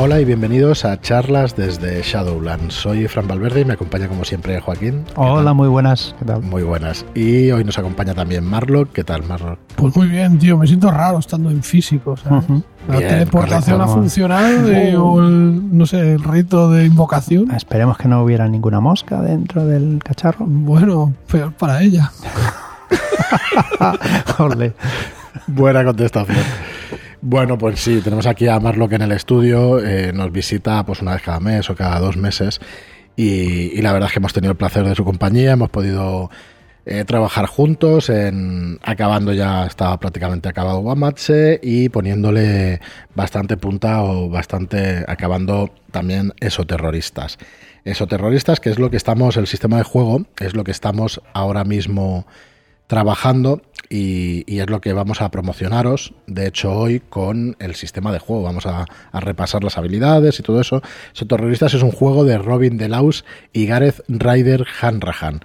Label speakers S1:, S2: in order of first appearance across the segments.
S1: Hola y bienvenidos a charlas desde Shadowlands. Soy Fran Valverde y me acompaña como siempre Joaquín.
S2: Hola, muy buenas. ¿Qué tal?
S1: Muy buenas. Y hoy nos acompaña también Marlock. ¿Qué tal, Marlock?
S3: Pues muy bien, tío. Me siento raro estando en físico. ¿sabes? La
S1: Bien,
S3: teleportación
S1: correcto.
S3: ha funcionado y- o el, no sé, el rito de invocación.
S2: Esperemos que no hubiera ninguna mosca dentro del cacharro.
S3: Bueno, peor para ella.
S1: Buena contestación. Bueno, pues sí, tenemos aquí a Marlock en el estudio. eh, nos visita pues una vez cada mes o cada dos meses. Y, la verdad es que hemos tenido el placer de su compañía. Hemos podido eh, trabajar juntos en acabando ya, estaba prácticamente acabado Guamatse y poniéndole bastante punta o bastante acabando también esoterroristas. Esoterroristas, que es lo que estamos, el sistema de juego, es lo que estamos ahora mismo trabajando y, y es lo que vamos a promocionaros, de hecho, hoy con el sistema de juego. Vamos a, a repasar las habilidades y todo eso. Soterroristas es un juego de Robin Delaus y Gareth Ryder Hanrahan.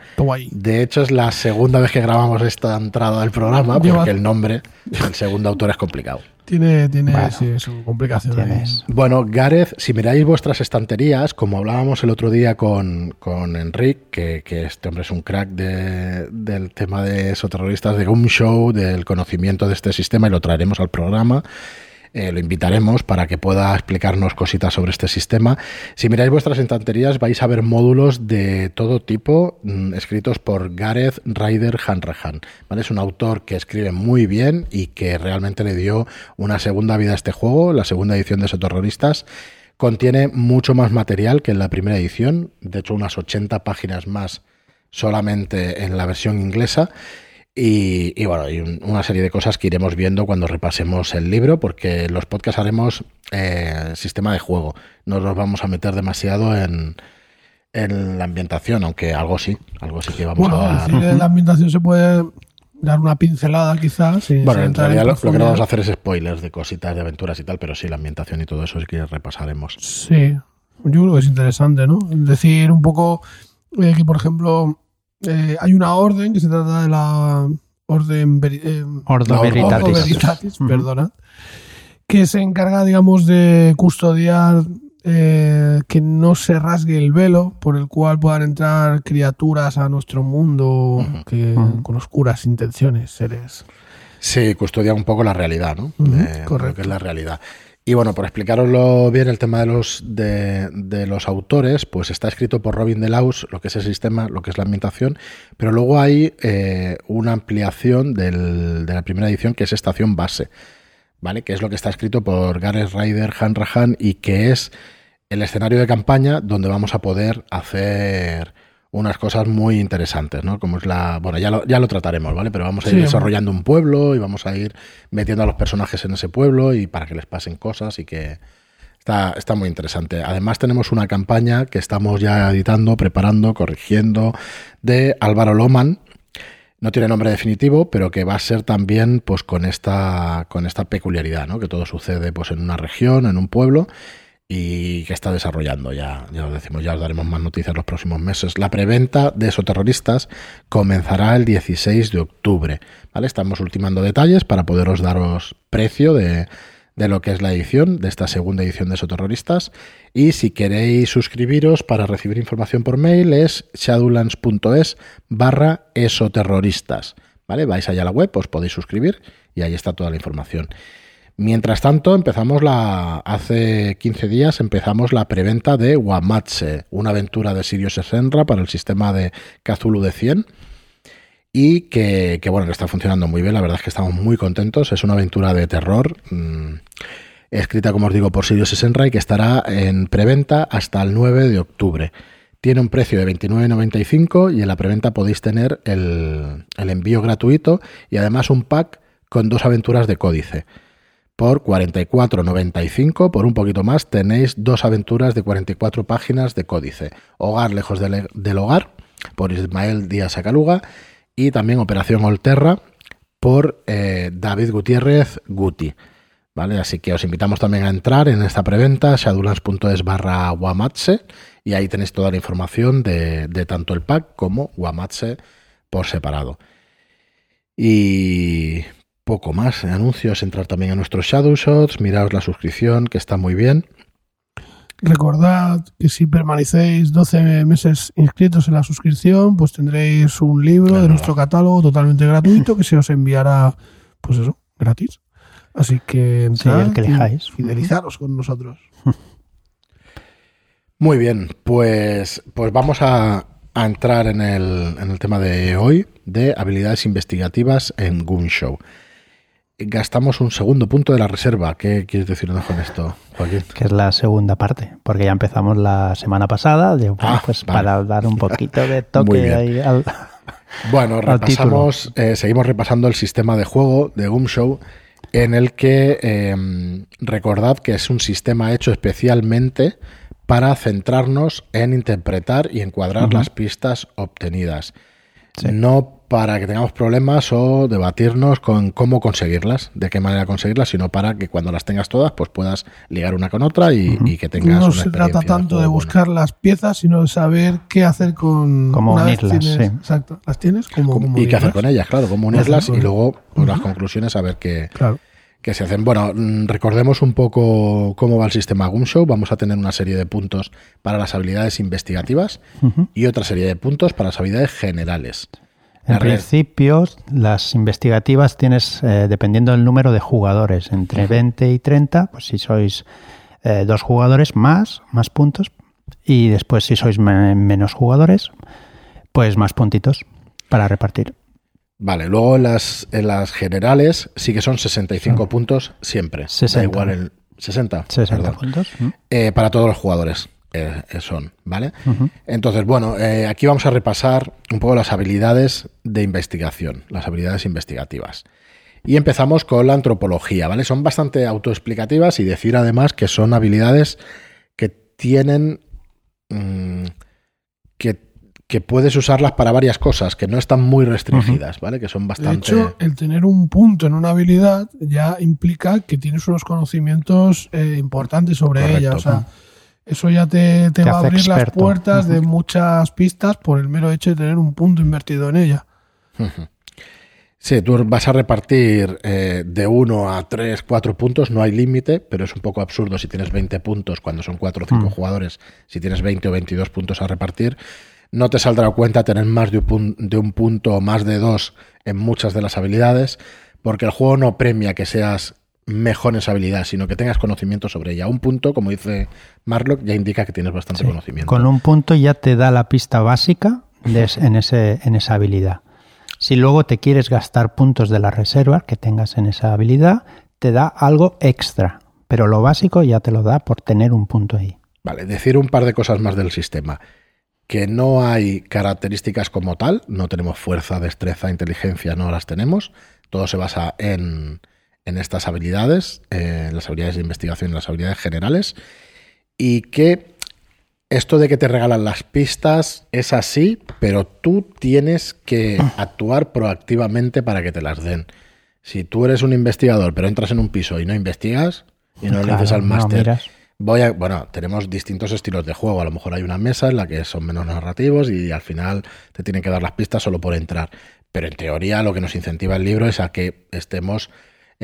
S1: De hecho, es la segunda vez que grabamos esta entrada del programa, porque el nombre del segundo autor es complicado.
S3: Tiene, tiene
S2: Bueno,
S3: sí, su complicación.
S2: Tienes.
S1: Bueno, Gareth, si miráis vuestras estanterías, como hablábamos el otro día con, con Enric, que, que este hombre es un crack de- del tema de esoterroristas, de Goom Show, del conocimiento de este sistema, y lo traeremos al programa. Eh, lo invitaremos para que pueda explicarnos cositas sobre este sistema. Si miráis vuestras estanterías vais a ver módulos de todo tipo mm, escritos por Gareth Ryder Hanrahan. ¿vale? Es un autor que escribe muy bien y que realmente le dio una segunda vida a este juego, la segunda edición de Soterroristas. Contiene mucho más material que en la primera edición, de hecho unas 80 páginas más solamente en la versión inglesa. Y, y bueno, y un- una serie de cosas que iremos viendo cuando repasemos el libro, porque en los podcasts haremos eh, sistema de juego. No nos vamos a meter demasiado en, en la ambientación, aunque algo sí, algo sí que vamos
S3: Bueno,
S1: a...
S3: decir, de la ambientación se puede dar una pincelada quizás. sin-
S1: Bueno, en lo, lo que no vamos a hacer es spoilers de cositas, de aventuras y tal, pero sí, la ambientación y todo eso sí que repasaremos.
S3: Sí, yo creo que es interesante, ¿no? Decir, un poco eh, que, por ejemplo, eh, hay una orden que se trata de la orden veri- eh,
S2: Ordo Veritatis.
S3: Ordo Veritatis,
S2: Ujú.
S3: perdona, que se encarga, digamos, de custodiar eh, que no se rasgue el velo por el cual puedan entrar criaturas a nuestro mundo que, con oscuras intenciones, seres.
S1: Sí, custodia un poco la realidad, ¿no? De lo
S3: correcto.
S1: que es la realidad. Y bueno, por explicaroslo bien, el tema de los, de, de los autores, pues está escrito por Robin Delaus, lo que es el sistema, lo que es la ambientación, pero luego hay eh, una ampliación de la primera edición que es Estación Base, ¿vale? Que es lo que está escrito por Gareth Ryder Hanrahan y que es el escenario de campaña donde vamos a poder hacer unas cosas muy interesantes, ¿no? Como es la... Bueno, ya lo, ya lo trataremos, ¿vale? Pero vamos a ir
S3: Sí.
S1: desarrollando un pueblo y vamos a ir metiendo a los personajes en ese pueblo y para que les pasen cosas y que... Está, está muy interesante. Además tenemos una campaña que estamos ya editando, preparando, corrigiendo, de Álvaro Loman. No tiene nombre definitivo, pero que va a ser también pues con esta, con esta peculiaridad, ¿no? Que todo sucede pues en una región, en un pueblo, y que está desarrollando. Ya, ya os decimos, ya os daremos más noticias los próximos meses. La preventa de Esoterroristas comenzará el 16 de octubre. ¿vale? Estamos ultimando detalles para poderos daros precio de, de lo que es la edición, de esta segunda edición de Esoterroristas. Y si queréis suscribiros para recibir información por mail es shadowlands.es barra esoterroristas. ¿Vale? Vais allá a la web, os podéis suscribir y ahí está toda la información. Mientras tanto, empezamos la. Hace 15 días empezamos la preventa de Wamatse, una aventura de Sirius Senra para el sistema de Cthulhu de 100. Y que, bueno, que está funcionando muy bien. La verdad es que estamos muy contentos. Es una aventura de terror. mmm, escrita, como os digo, por Sirius Senra y que estará en preventa hasta el 9 de octubre. Tiene un precio de 29,95 y en la preventa podéis tener el envío gratuito y además un pack con dos aventuras de códice. Por 44,95, por un poquito más, tenéis dos aventuras de 44 páginas de códice. Hogar lejos del, hogar, por Ismael Díaz Acaluga, y también Operación Olterra, por eh, David Gutiérrez Guti. ¿Vale? Así que os invitamos también a entrar en esta preventa, shadowlands.es barra Wamatse, y ahí tenéis toda la información de, de tanto el pack como Wamatse por separado. Y poco más, anuncios, entrar también a nuestros Shadow Shots, miraos la suscripción, que está muy bien.
S3: Recordad que si permanecéis 12 meses inscritos en la suscripción, pues tendréis un libro de nuestro catálogo totalmente gratuito que se os enviará, pues eso, gratis. Así que entrad
S2: el que
S3: y
S2: elijáis.
S3: fidelizaros con nosotros.
S1: Muy bien, pues, pues vamos a, a entrar en el, en el tema de hoy de habilidades investigativas en Goon Show. Gastamos un segundo punto de la reserva. ¿Qué quieres decirnos con esto, Joaquín?
S2: que es la segunda parte, porque ya empezamos la semana pasada, de, bueno,
S1: Ah,
S2: pues
S1: vale.
S2: para dar un poquito de toque
S1: bien.
S2: ahí al...
S1: Bueno,
S2: Al
S1: repasamos, eh, seguimos repasando el sistema de juego de Goom Show, en el que eh, recordad que es un sistema hecho especialmente para centrarnos en interpretar y encuadrar las pistas obtenidas.
S2: Sí.
S1: No para que tengamos problemas o debatirnos con cómo conseguirlas, de qué manera conseguirlas, sino para que cuando las tengas todas, pues puedas ligar una con otra y, que tengas
S3: No
S1: una
S3: se trata tanto de buscar las piezas, sino de saber qué hacer con.
S2: Cómo unirlas,
S3: tienes-
S2: sí.
S3: Exacto. ¿Las tienes? ¿Cómo,
S1: buena.
S3: cómo
S1: y qué hacer con ellas, claro, cómo unirlas y luego pues, las conclusiones a ver qué,
S3: Claro.
S1: Que se hacen. Bueno, mm, recordemos un poco cómo va el sistema Goom Show. Vamos a tener una serie de puntos para las habilidades investigativas y otra serie de puntos para las habilidades generales.
S2: En
S1: La
S2: principio, las investigativas tienes, eh, dependiendo del número de jugadores, entre 20 y 30, pues si sois eh, dos jugadores más, más puntos, y después si sois me- menos jugadores, pues más puntitos para repartir.
S1: Vale, luego en las, en las generales sí que son 65 puntos siempre.
S2: 60.
S1: Da igual el 60.
S2: 60
S1: perdón.
S2: puntos.
S1: Eh, para todos los jugadores eh, eh, son, ¿vale? Entonces, bueno, eh, aquí vamos a repasar un poco las habilidades de investigación, las habilidades investigativas. Y empezamos con la antropología, ¿vale? Son bastante autoexplicativas y decir además que son habilidades que tienen... mm, que, que puedes usarlas para varias cosas, que no están muy restringidas, ¿vale? Que son
S3: De
S1: bastante...
S3: hecho, el tener un punto en una habilidad ya implica que tienes unos conocimientos eh, importantes sobre
S1: Correcto.
S3: ella. O sea, eso ya te, te
S2: Te
S3: va a abrir las puertas de muchas pistas por el mero hecho de tener un punto invertido en ella.
S1: Sí, tú vas a repartir eh, de 1 a 3, 4 puntos, no hay límite, pero es un poco absurdo si tienes 20 puntos cuando son 4 o 5
S2: Mm.
S1: jugadores, si tienes 20 o 22 puntos a repartir, no te saldrá a cuenta tener más de un, pun- de un punto o más de dos en muchas de las habilidades, porque el juego no premia que seas mejor en esa habilidad, sino que tengas conocimiento sobre ella. Un punto, como dice Marlock, ya indica que tienes bastante
S2: Sí.
S1: conocimiento.
S2: Con un punto ya te da la pista básica de es- en, ese, en esa habilidad. Si luego te quieres gastar puntos de la reserva que tengas en esa habilidad, te da algo extra. Pero lo básico ya te lo da por tener un punto ahí.
S1: Vale, decir un par de cosas más del sistema. Que no hay características como tal, no tenemos fuerza, destreza, inteligencia, no las tenemos. Todo se basa en, en estas habilidades, eh, las habilidades de investigación y las habilidades generales. Y que esto de que te regalan las pistas es así, pero tú tienes que actuar proactivamente para que te las den. Si tú eres un investigador, pero entras en un piso y no investigas y no le
S2: Claro,
S1: dices al máster. Voy a, bueno, tenemos distintos estilos de juego. A lo mejor hay una mesa en la que son menos narrativos y al final te tienen que dar las pistas solo por entrar. Pero en teoría lo que nos incentiva el libro es a que estemos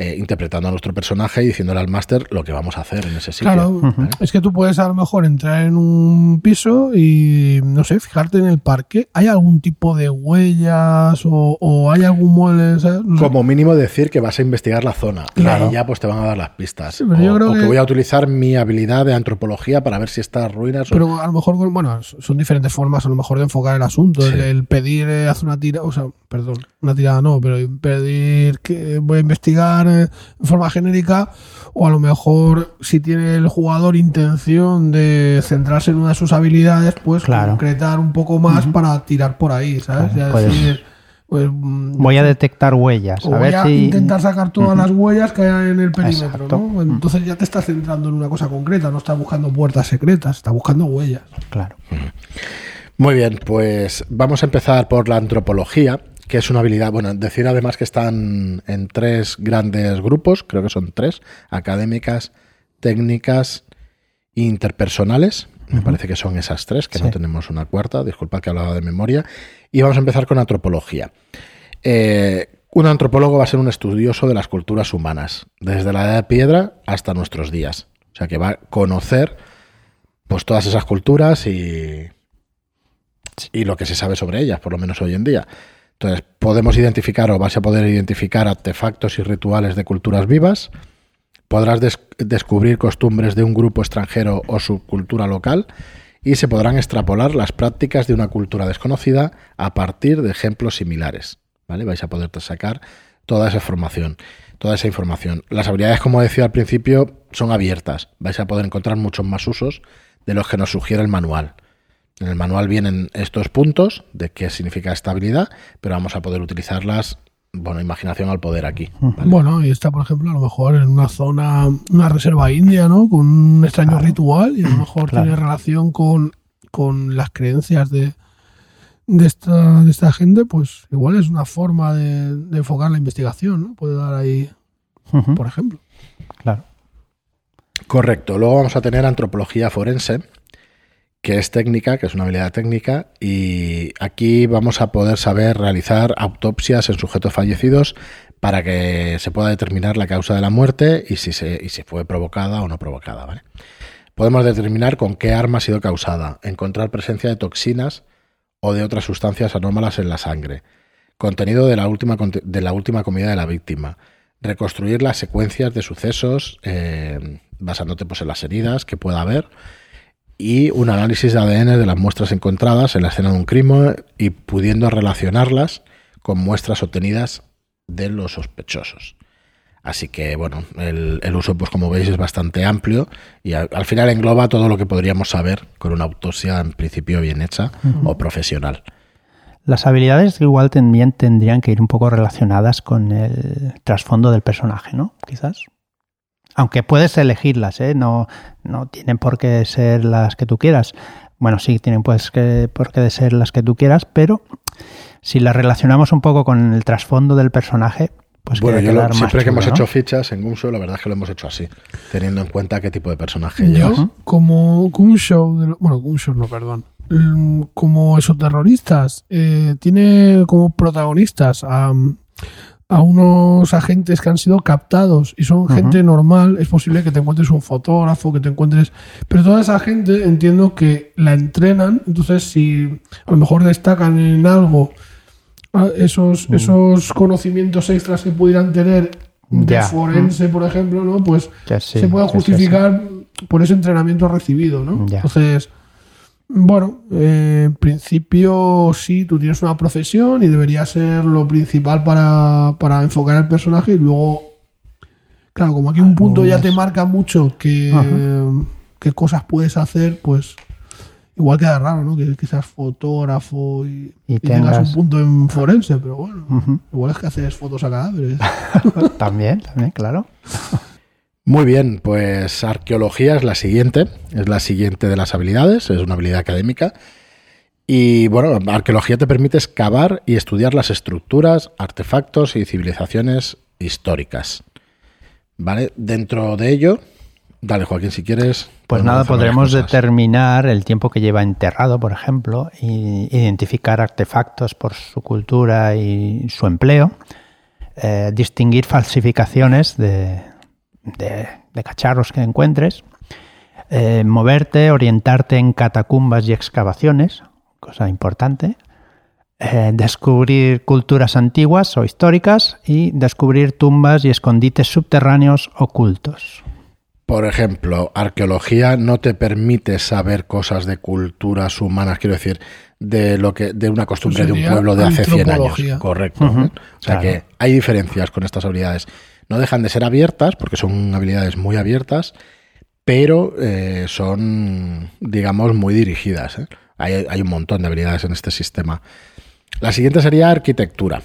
S1: eh, interpretando a nuestro personaje y diciéndole al máster lo que vamos a hacer en ese sitio.
S3: Claro,
S2: Ujú.
S3: es que tú puedes a lo mejor entrar en un piso y, no sé, fijarte en el parque. ¿Hay algún tipo de huellas o, o hay algún mueble?
S1: Como mínimo decir que vas a investigar la zona
S3: Claro.
S1: y ahí ya pues te van a dar las pistas.
S3: Sí, pero
S1: o
S3: yo creo
S1: o que
S3: que-
S1: voy a utilizar mi habilidad de antropología para ver si estas ruinas o-
S3: Pero a lo mejor, bueno, son diferentes formas a lo mejor de enfocar el asunto. El,
S1: Sí.
S3: el pedir, eh, hacer una tira, o sea, perdón, una tirada no, pero pedir que voy a investigar eh, en forma genérica, o a lo mejor si tiene el jugador intención de centrarse en una de sus habilidades, pues
S2: Claro.
S3: concretar un poco más para tirar por ahí, ¿sabes?
S2: Claro,
S3: Ya
S2: puedes-
S3: decir, pues, mm,
S2: Voy a detectar huellas.
S3: o
S2: A
S3: voy
S2: ver
S3: a
S2: si.
S3: intentar sacar todas las huellas que hay en el perímetro. ¿no? Entonces ya te estás centrando en una cosa concreta, no estás buscando puertas secretas, estás buscando huellas.
S2: Claro.
S1: Muy bien, pues vamos a empezar por la antropología, que es una habilidad, bueno, decir además que están en tres grandes grupos, creo que son tres, académicas, técnicas e interpersonales. Me parece que son esas tres, que no tenemos una cuarta, disculpad que hablaba de memoria. Y vamos a empezar con antropología. Eh, un antropólogo va a ser un estudioso de las culturas humanas, desde la edad de piedra hasta nuestros días. O sea que va a conocer pues todas esas culturas y, y lo que se sabe sobre ellas, por lo menos hoy en día. Entonces, podemos identificar o vas a poder identificar artefactos y rituales de culturas vivas, podrás des- descubrir costumbres de un grupo extranjero o subcultura local y se podrán extrapolar las prácticas de una cultura desconocida a partir de ejemplos similares. ¿vale? Vais a poder sacar toda esa información. Toda esa información. Las habilidades, como decía al principio, son abiertas. Vais a poder encontrar muchos más usos de los que nos sugiere el manual. En el manual vienen estos puntos de qué significa esta habilidad, pero vamos a poder utilizarlas, bueno, imaginación al poder aquí. ¿vale?
S3: Bueno, y está, por ejemplo, a lo mejor en una zona, una reserva india, ¿no? Con un extraño ritual y a lo mejor
S2: Claro.
S3: tiene relación con, con las creencias de, de, esta, de esta gente, pues igual es una forma de, de enfocar la investigación, ¿no? Puede dar ahí, por ejemplo.
S2: Claro.
S1: Correcto. Luego vamos a tener antropología forense, que es técnica, que es una habilidad técnica, y aquí vamos a poder saber realizar autopsias en sujetos fallecidos para que se pueda determinar la causa de la muerte y si, se, y si fue provocada o no provocada. ¿vale? Podemos determinar con qué arma ha sido causada, encontrar presencia de toxinas o de otras sustancias anómalas en la sangre, contenido de la última, de la última comida de la víctima, reconstruir las secuencias de sucesos eh, basándote pues, en las heridas que pueda haber y un análisis de ADN de las muestras encontradas en la escena de un crimen y pudiendo relacionarlas con muestras obtenidas de los sospechosos. Así que, bueno, el, el uso, pues como veis, es bastante amplio y al, al final engloba todo lo que podríamos saber con una autopsia en principio bien hecha o profesional.
S2: Las habilidades igual también tendrían que ir un poco relacionadas con el trasfondo del personaje, ¿no? Quizás. Aunque puedes elegirlas, ¿eh? No, no tienen por qué ser las que tú quieras. Bueno, sí, tienen pues que, por qué ser las que tú quieras, pero si las relacionamos un poco con el trasfondo del personaje, pues
S1: bueno, yo lo-
S2: quedar más
S1: siempre que hemos
S2: ¿no?
S1: hecho fichas en Gunso, la verdad es que lo hemos hecho así, teniendo en cuenta qué tipo de personaje
S3: Yo,
S1: llevas.
S3: como como un show, de lo- bueno, como un show, no, perdón. Mm, Como esos terroristas, eh, tiene como protagonistas a, a unos agentes que han sido captados y son gente normal. Es posible que te encuentres un fotógrafo, que te encuentres. Pero toda esa gente entiendo que la entrenan. Entonces, si a lo mejor destacan en algo ah, esos, esos conocimientos extras que pudieran tener de
S2: Ya.
S3: forense, por ejemplo, ¿no? Pues
S2: sí,
S3: se puede
S2: sí,
S3: justificar por ese entrenamiento recibido, ¿no?
S2: Ya.
S3: Entonces, bueno, eh, en principio sí, tú tienes una profesión y debería ser lo principal para, para enfocar el personaje y luego, claro, como aquí un punto ya te marca mucho que, qué cosas puedes hacer, pues igual queda raro, ¿no? Que, que seas fotógrafo y,
S2: Y
S3: y tengas
S2: tengas-
S3: un punto en forense, pero bueno, igual es que haces fotos a cadáveres.
S2: También, también, claro.
S1: Muy bien, pues arqueología es la siguiente, es la siguiente de las habilidades, es una habilidad académica. Y bueno, arqueología te permite excavar y estudiar las estructuras, artefactos y civilizaciones históricas. ¿Vale? Dentro de ello, dale Joaquín, si quieres.
S2: Pues nada, podremos determinar el tiempo que lleva enterrado, por ejemplo, y identificar artefactos por su cultura y su empleo, eh, distinguir falsificaciones de, de- de cacharros que encuentres, eh, moverte, orientarte en catacumbas y excavaciones, cosa importante, eh, descubrir culturas antiguas o históricas y descubrir tumbas y escondites subterráneos ocultos.
S1: Por ejemplo, arqueología no te permite saber cosas de culturas humanas, quiero decir, de lo que de una costumbre de un pueblo de hace 100 años. Correcto. O sea
S2: claro.
S1: que hay diferencias con estas habilidades. No dejan de ser abiertas, porque son habilidades muy abiertas, pero eh, son, digamos, muy dirigidas. ¿eh? Hay, hay un montón de habilidades en este sistema. La siguiente sería arquitectura.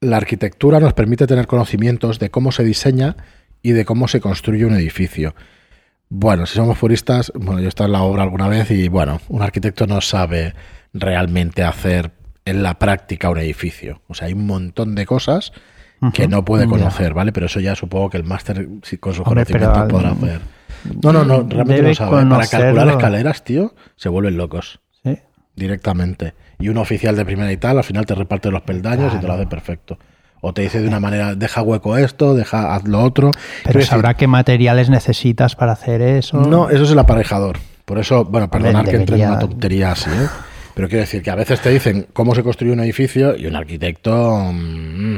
S1: La arquitectura nos permite tener conocimientos de cómo se diseña y de cómo se construye un edificio. Bueno, si somos puristas, bueno, yo he estado en la obra alguna vez y bueno, un arquitecto no sabe realmente hacer en la práctica un edificio. O sea, hay un montón de cosas que no puede
S2: Ya.
S1: conocer, ¿vale? Pero eso ya supongo que el máster con su
S2: Hombre, pero
S1: conocimiento
S2: al-
S1: podrá hacer. No, no, no, realmente no sabe. Para calcular escaleras, tío, se vuelven locos
S2: ¿sí?
S1: directamente. Y un oficial de primera y tal, al final te reparte los peldaños y te lo hace perfecto. O te dice de una manera, deja hueco esto, deja haz lo otro.
S2: Pero
S1: decir,
S2: sabrá qué materiales necesitas para hacer eso.
S1: No, eso es el aparejador. Por eso, bueno, perdonar que entre en una tontería así, ¿eh? Pero quiero decir que a veces te dicen cómo se construye un edificio y un arquitecto. mm,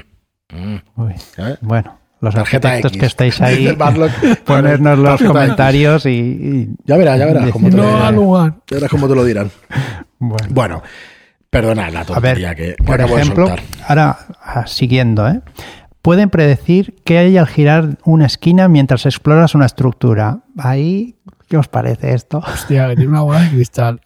S1: mm,
S2: Uy. Bueno, los
S1: Tarjeta
S2: arquitectos
S1: X.
S2: que estáis ahí,
S1: Barlock,
S2: ponernos los comentarios y, y
S1: Ya verás, ya verás cómo te,
S3: No lugar.
S1: ya verás cómo te lo dirán.
S2: bueno.
S1: Bueno, perdonad la
S2: A ver,
S1: tontería que, que
S2: por
S1: acabo
S2: ejemplo,
S1: de soltar.
S2: ahora ah, siguiendo, ¿eh? Pueden predecir qué hay al girar una esquina mientras exploras una estructura. Ahí, ¿qué os parece esto?
S3: Hostia, que tiene una bola de cristal.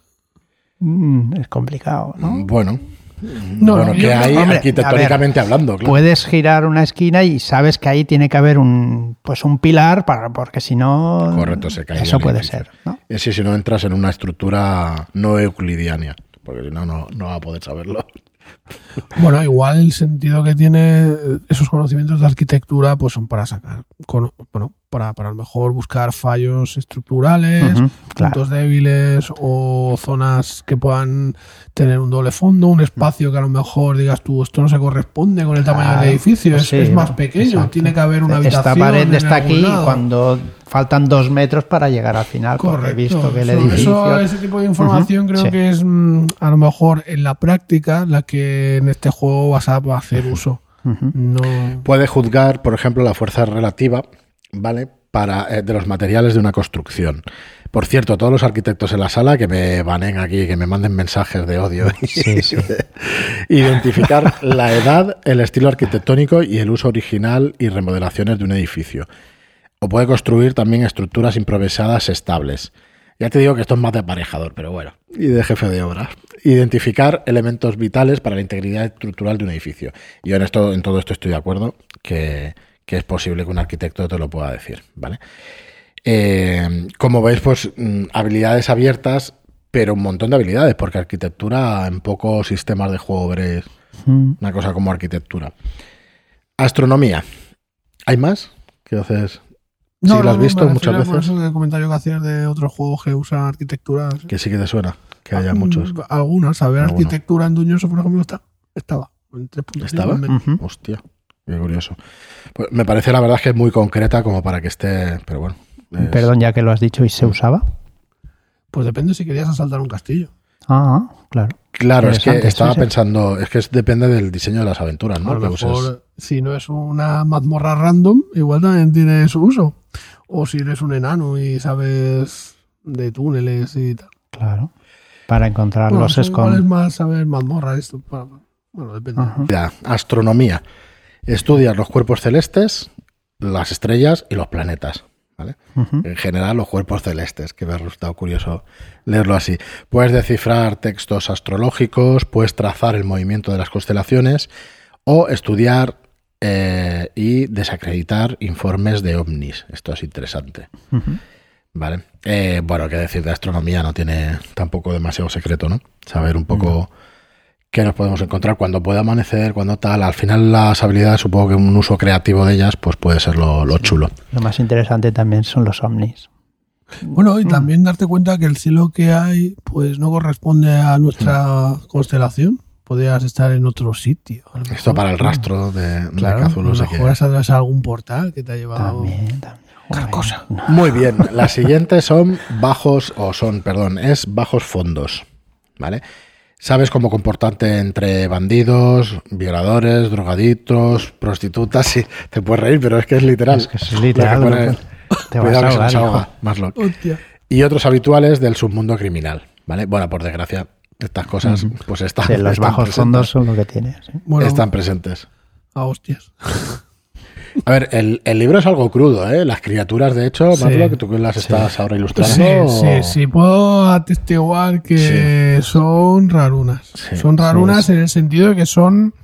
S2: Mm, es complicado, ¿no?
S1: Bueno,
S3: No,
S1: bueno,
S3: no,
S1: que hay
S2: hombre,
S1: arquitectónicamente hablando, claro.
S2: Puedes girar una esquina y sabes que ahí tiene que haber un pues un pilar para porque si no
S1: Correcto, se cae
S2: eso puede
S1: edificio.
S2: ser, ¿no?
S1: Es si si no entras en una estructura no euclidiana, porque si no, no, no vas a poder saberlo.
S3: Bueno, igual el sentido que tiene esos conocimientos de arquitectura pues son para sacar, con- bueno, para, para a lo mejor buscar fallos estructurales,
S2: claro.
S3: puntos débiles o zonas que puedan tener un doble fondo, un espacio que a lo mejor digas tú, esto no se corresponde con el tamaño
S2: Claro,
S3: del edificio, es,
S2: sí,
S3: es más pequeño,
S2: exacto.
S3: tiene que haber una habitación.
S2: Esta pared está aquí
S3: lado.
S2: cuando faltan dos metros para llegar al final, porque
S3: Correcto.
S2: he visto que el
S3: Eso-
S2: edificio...
S3: eso- ese tipo de información creo
S2: sí.
S3: que es mm, a lo mejor en la práctica la que en este juego vas a hacer uso.
S2: Ujú.
S3: No.
S1: Puede juzgar, por ejemplo, la fuerza relativa, ¿vale? Para, eh, de los materiales de una construcción. Por cierto, todos los arquitectos en la sala que me banen aquí, que me manden mensajes de odio.
S2: Sí, sí.
S1: Identificar la edad, el estilo arquitectónico y el uso original y remodelaciones de un edificio. O puede construir también estructuras improvisadas estables. Ya te digo que esto es más de aparejador, pero bueno. Y de jefe de obra. Identificar elementos vitales para la integridad estructural de un edificio. Yo en esto, en todo esto estoy de acuerdo que, que es posible que un arquitecto te lo pueda decir, ¿vale? Eh, como veis, pues mm, habilidades abiertas, pero un montón de habilidades, porque arquitectura en pocos sistemas de juego veréis una cosa como arquitectura. Astronomía. ¿Hay más? ¿Qué haces? Sí, lo has visto
S3: me
S1: muchas
S3: por
S1: veces.
S3: eso del comentario que hacías de otros juegos que usan arquitectura.
S1: Que sí que te suena, que haya
S3: Mm,
S1: muchos.
S3: Algunas. Saber
S1: Alguno.
S3: arquitectura en Duñoso, por ejemplo, está, estaba. En 3.5
S1: ¿Estaba?
S3: también.
S2: Ujú.
S1: Hostia, qué curioso. Pues me parece la verdad que es muy concreta como para que esté, pero bueno. es-
S2: Perdón, ya que lo has dicho y se usaba.
S3: Pues depende si querías asaltar un castillo.
S2: Ah, claro.
S1: Claro, es que estaba pensando, es que es- depende del diseño de las aventuras,
S3: a
S1: ¿no?
S3: lo
S1: Que uses.
S3: mejor, si no es una mazmorra random, igual también tiene su uso. O si eres un enano y sabes de túneles y tal.
S2: Claro. Para encontrar
S3: Bueno,
S2: los
S3: igual es
S2: escondidos.
S3: más saber mazmorra esto. Bueno, depende.
S1: Ya, Astronomía. Estudias los cuerpos celestes, las estrellas y los planetas. ¿vale? En general, los cuerpos celestes, que me ha resultado curioso leerlo así. Puedes descifrar textos astrológicos, puedes trazar el movimiento de las constelaciones o estudiar eh, y desacreditar informes de ovnis. Esto es interesante. ¿Vale? Eh, bueno, qué decir de astronomía no tiene tampoco demasiado secreto, ¿no? Saber un poco qué nos podemos encontrar cuando puede amanecer, cuando tal. Al final las habilidades, supongo que un uso creativo de ellas, pues puede ser lo, lo chulo.
S2: Lo más interesante también son los ovnis.
S3: Bueno, y también darte cuenta que el cielo que hay, pues no corresponde a nuestra constelación. Podrías estar en otro sitio. a
S1: Esto para el rastro de, de
S3: Claro,
S1: Cthulhu,
S3: a lo
S1: sé que-
S3: mejor has atravesado algún portal que te ha llevado.
S2: También, también. Joder,
S3: cosa.
S2: no.
S1: Muy bien, las siguientes son bajos, o son, perdón, es bajos fondos, ¿vale? Sabes cómo comportarte entre bandidos, violadores, drogadictos, prostitutas, sí, te puedes reír, pero es que es literal.
S2: Es que es literal,
S1: que pone-
S2: no Te vas
S1: Cuidado
S2: a
S1: que se
S2: ahogar,
S1: ahoga,
S2: hijo.
S1: Maslow.
S3: Hostia.
S1: Y otros habituales del submundo criminal, ¿vale? Bueno, por desgracia, estas cosas pues están,
S2: Sí, los
S1: están
S2: bajos
S1: presentes.
S2: fondos son lo que tiene. sí.
S3: Bueno,
S1: Están presentes.
S3: a hostias.
S1: A ver, el, el libro es algo crudo, ¿eh? Las criaturas, de hecho,
S3: Sí.
S1: Maslow, que tú las estás ahora ilustrando.
S3: Sí, sí, sí, puedo atestiguar que son rarunas.
S1: Sí,
S3: son rarunas en el sentido de que son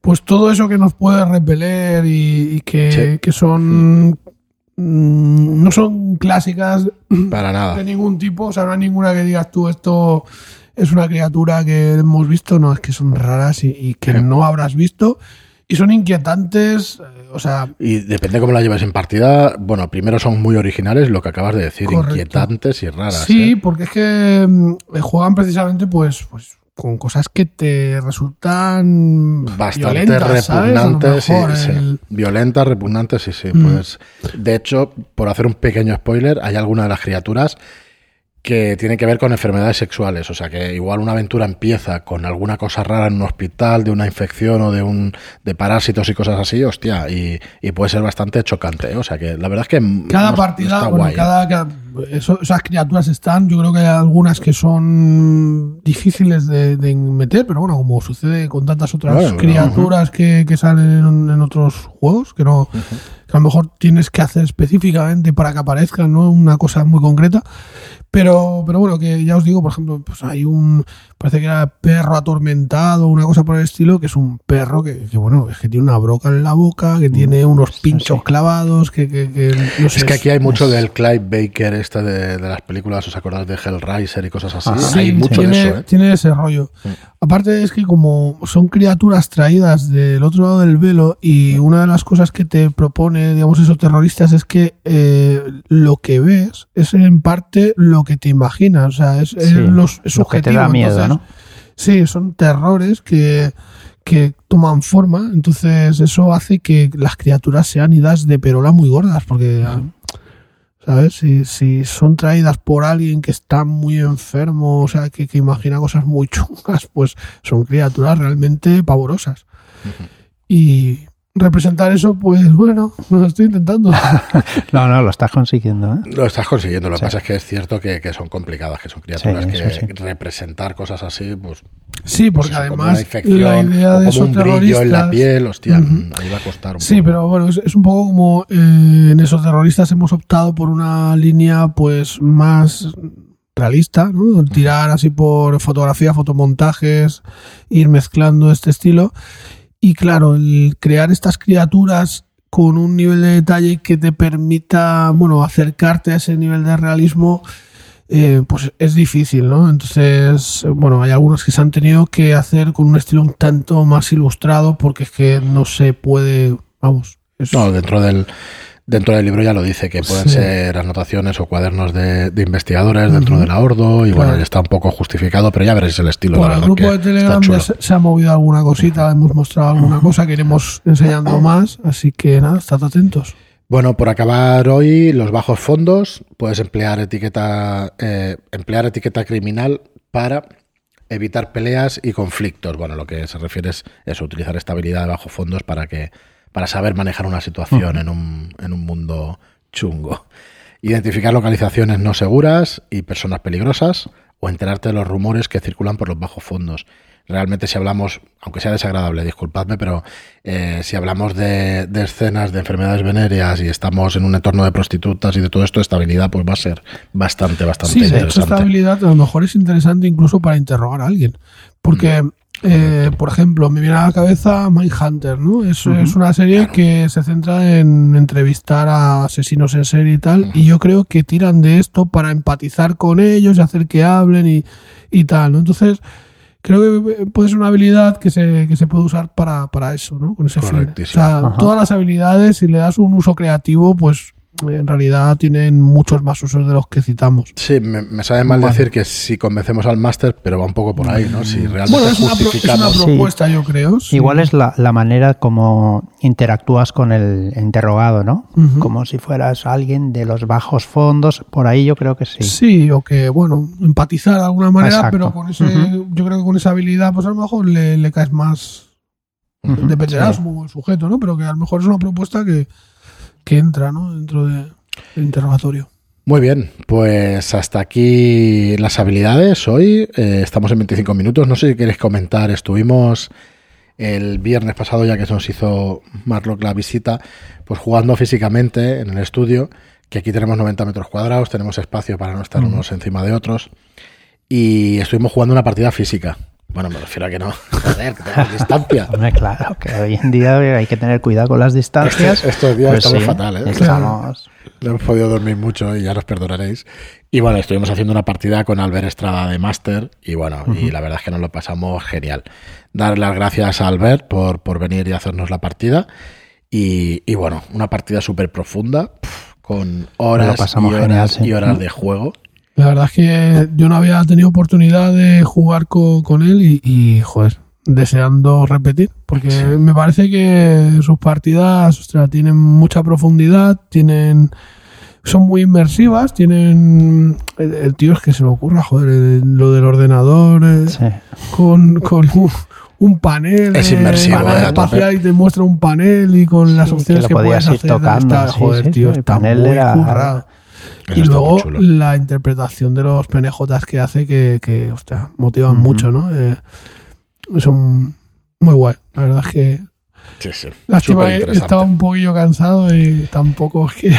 S3: pues todo eso que nos puede repeler y, y que,
S1: Sí.
S3: que son mm, no son clásicas
S1: Para
S3: de
S1: nada.
S3: ningún tipo, o sea, no hay ninguna que digas tú esto es una criatura que hemos visto, no, es que son raras y, y que no habrás visto y son inquietantes, eh, o sea,
S1: Y depende cómo la lleves en partida. Bueno, primero son muy originales, lo que acabas de decir,
S3: Correcto.
S1: inquietantes y raras.
S3: Sí,
S1: ¿eh?
S3: porque es que mm, juegan precisamente pues, pues con cosas que te resultan
S1: Bastante repugnantes. sí, Violentas, repugnantes, sí, sí.
S3: Mm.
S1: Pues, de hecho, por hacer un pequeño spoiler, hay alguna de las criaturas que tiene que ver con enfermedades sexuales. O sea que igual una aventura empieza con alguna cosa rara en un hospital, de una infección o de un de parásitos y cosas así, hostia, y, y puede ser bastante chocante. ¿eh? O sea que la verdad es que
S3: Cada
S1: no-
S3: partida,
S1: está
S3: bueno,
S1: guay, ¿eh?
S3: cada, cada- eso- esas criaturas están, yo creo que hay algunas que son difíciles de, de meter, pero bueno, como sucede con tantas otras criaturas que, que salen en, en otros juegos, que no que a lo mejor tienes que hacer específicamente para que aparezcan, ¿no? Una cosa muy concreta. Pero, pero bueno, que ya os digo, por ejemplo, pues hay un, parece que era perro atormentado, una cosa por el estilo, que es un perro que, que, bueno, es que tiene una broca en la boca, que tiene unos pinchos
S2: sí.
S3: clavados, que, que, que no sé,
S1: Es que aquí hay
S2: es-
S1: mucho del Clive Baker este de, de las películas, ¿os acordáis de Hellraiser y cosas así?
S2: Ah,
S3: Sí,
S1: hay mucho
S3: tiene,
S1: de eso, ¿eh?
S3: tiene ese rollo. Aparte es que como son criaturas traídas del otro lado del velo y una de las cosas que te propone, digamos, esos terroristas es que eh, lo que ves es en parte lo que te imaginas, o sea, es, es
S2: Sí,
S3: los, es
S2: lo que te da miedo,
S3: entonces,
S2: ¿no?
S3: Sí, son terrores que, que toman forma, entonces eso hace que las criaturas sean idas de perola muy gordas, porque, ¿sabes? Si, si son traídas por alguien que está muy enfermo, o sea, que, que imagina cosas muy chungas, pues son criaturas realmente pavorosas. Y representar eso, pues bueno, lo estoy intentando.
S2: No, no, lo estás consiguiendo, ¿eh?
S1: Lo estás consiguiendo, lo que
S2: Sí.
S1: pasa es que es cierto que, que son complicadas, que son criaturas
S2: Sí,
S1: que
S2: sí.
S1: representar cosas así, pues
S3: Sí, porque
S1: pues
S3: además la idea de esos
S1: un brillo
S3: terroristas...
S1: en la piel, hostia,
S3: Ujú.
S1: ahí va a costar un
S3: Sí,
S1: poco.
S3: pero bueno, es, es un poco como eh, en esos terroristas hemos optado por una línea pues más realista, ¿no? Tirar así por fotografía, fotomontajes, ir mezclando este estilo. Y claro, el crear estas criaturas con un nivel de detalle que te permita, bueno, acercarte a ese nivel de realismo, eh, pues es difícil, ¿no? Entonces, eh, bueno, hay algunos que se han tenido que hacer con un estilo un tanto más ilustrado porque es que no se puede, vamos. es-
S1: No, dentro del dentro del libro ya lo dice, que pueden
S3: Sí.
S1: ser anotaciones o cuadernos de, de investigadores dentro
S3: Ujú.
S1: del ahordo, y bueno,
S3: Claro.
S1: ya está un poco justificado, pero ya veréis el estilo.
S3: por
S1: la
S3: el grupo de Telegram ya se, se ha movido alguna cosita, hemos mostrado alguna cosa que iremos enseñando más, así que nada, estad atentos.
S1: Bueno, por acabar hoy, los bajos fondos, puedes emplear etiqueta, eh, emplear etiqueta criminal para evitar peleas y conflictos. Bueno, lo que se refiere es utilizar esta habilidad de bajos fondos para que para saber manejar una situación en, un, en un mundo chungo. Identificar localizaciones no seguras y personas peligrosas o enterarte de los rumores que circulan por los bajos fondos. Realmente si hablamos, aunque sea desagradable, disculpadme, pero eh, si hablamos de, de escenas de enfermedades venéreas y estamos en un entorno de prostitutas y de todo esto, esta habilidad pues va a ser bastante, bastante
S3: Sí, de hecho,
S1: interesante.
S3: esta habilidad a lo mejor es interesante incluso para interrogar a alguien. Porque,
S1: Mm.
S3: eh, por ejemplo, me viene a la cabeza Mindhunter, ¿no? Es, es una serie que se centra en entrevistar a asesinos en serie y tal. Y yo creo que tiran de esto para empatizar con ellos y hacer que hablen y, y tal, ¿no? Entonces, creo que puede ser una habilidad que se, que se puede usar para, para eso, ¿no? Con ese fin. O sea,
S2: Ajá.
S3: todas las habilidades, si le das un uso creativo, pues en realidad tienen muchos más usos de los que citamos.
S1: Sí, me, me sabe mal
S2: Vale.
S1: decir que si convencemos al máster, pero va un poco por ahí, ¿no? Si realmente
S3: Bueno, es una, pro- es una.
S2: Sí.
S3: propuesta, yo creo. sí.
S2: Igual es la, la manera como interactúas con el interrogado, ¿no? Como si fueras alguien de los bajos fondos, por ahí yo creo que sí.
S3: Sí, o que, bueno, empatizar de alguna manera,
S2: Exacto.
S3: pero con ese, yo creo que con esa habilidad, pues a lo mejor le, le caes más.
S2: Ujú.
S3: Dependerá,
S2: Sí.
S3: supongo, del sujeto, ¿no? Pero que a lo mejor es una propuesta que, que entra, ¿no? Dentro de- del interrogatorio.
S1: Muy bien, pues hasta aquí las habilidades. Hoy eh, estamos en 25 minutos. No sé si queréis comentar. Estuvimos el viernes pasado, ya que nos hizo Marlock la visita, pues jugando físicamente en el estudio, que aquí tenemos 90 metros cuadrados, tenemos espacio para no estar unos encima de otros. Y estuvimos jugando una partida física. Bueno, me refiero a que no. Joder, que distancia.
S2: Hombre, claro, que hoy en día hay que tener cuidado con las distancias.
S1: Este- estos días
S2: Pues
S1: estamos
S2: sí,
S1: fatal, ¿eh?
S2: Estamos.
S1: No hemos podido dormir mucho y ya nos perdonaréis. Y bueno, estuvimos haciendo una partida con Albert Estrada de Master y bueno, y la verdad es que nos lo pasamos genial. Dar las gracias a Albert por, por venir y hacernos la partida. Y, y bueno, una partida súper profunda, con horas, y
S2: pasamos
S1: horas
S2: genial, sí.
S1: y horas de juego.
S3: La verdad es que yo no había tenido oportunidad de jugar co- con, él y, y, joder, deseando repetir, porque
S1: Sí.
S3: me parece que sus partidas ostras, tienen mucha profundidad, tienen son muy inmersivas, tienen... El, el tío es que se le ocurra, joder, lo del ordenador eh,
S2: Sí.
S3: con, con un, un panel,
S1: Es
S3: eh,
S1: inmersivo,
S3: panel
S1: eh,
S3: espacial y te muestra un panel y con las opciones
S2: que
S3: puedes hacer.
S2: tocando,
S3: está,
S2: sí,
S3: joder,
S2: sí,
S3: tío,
S2: el
S3: está
S2: panel
S3: muy
S2: era-
S3: currado.
S1: Eso
S3: Y luego la interpretación de los penejotas que hace que, que hostia, motivan mucho, ¿no? Eh, son muy guay. La verdad es que
S1: Sí, sí.
S3: lástima que estaba un poquillo cansado y tampoco es que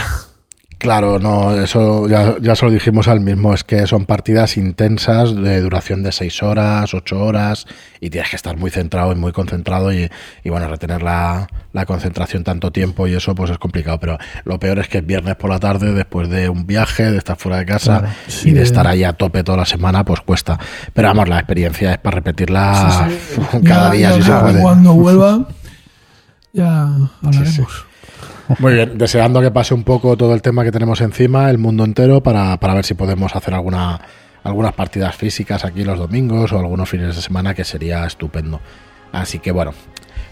S1: Claro, no, eso ya, ya se lo dijimos al mismo, es que son partidas intensas de duración de 6 horas, 8 horas, y tienes que estar muy centrado y muy concentrado y, y, bueno, retener la, la concentración tanto tiempo y eso pues es complicado, pero lo peor es que es viernes por la tarde, después de un viaje, de estar fuera de casa
S2: Claro.
S3: Sí,
S1: y de estar ahí a tope toda la semana, pues cuesta. Pero vamos, la experiencia es para repetirla
S3: Sí, sí.
S1: cada
S3: Ya-
S1: día
S3: ya
S1: si se puede.
S3: Cuando vuelva, ya hablaremos.
S1: Muy bien, deseando que pase un poco todo el tema que tenemos encima, el mundo entero, para, para ver si podemos hacer alguna, algunas partidas físicas aquí los domingos o algunos fines de semana, que sería estupendo. Así que bueno,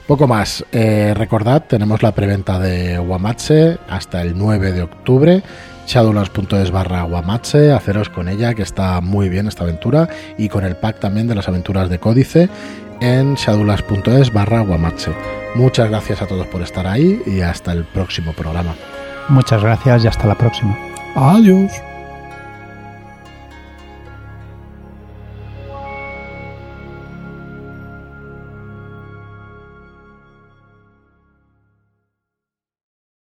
S1: poco más. Eh, recordad, tenemos la preventa de Wamatse hasta el 9 de octubre. Shadowlands.es barra Wamatse, haceros con ella, que está muy bien esta aventura, y con el pack también de las aventuras de códice en shadowlands.es barra Wamatse. Muchas gracias a todos por estar ahí y hasta el próximo programa.
S2: Muchas gracias y hasta la próxima.
S3: Adiós.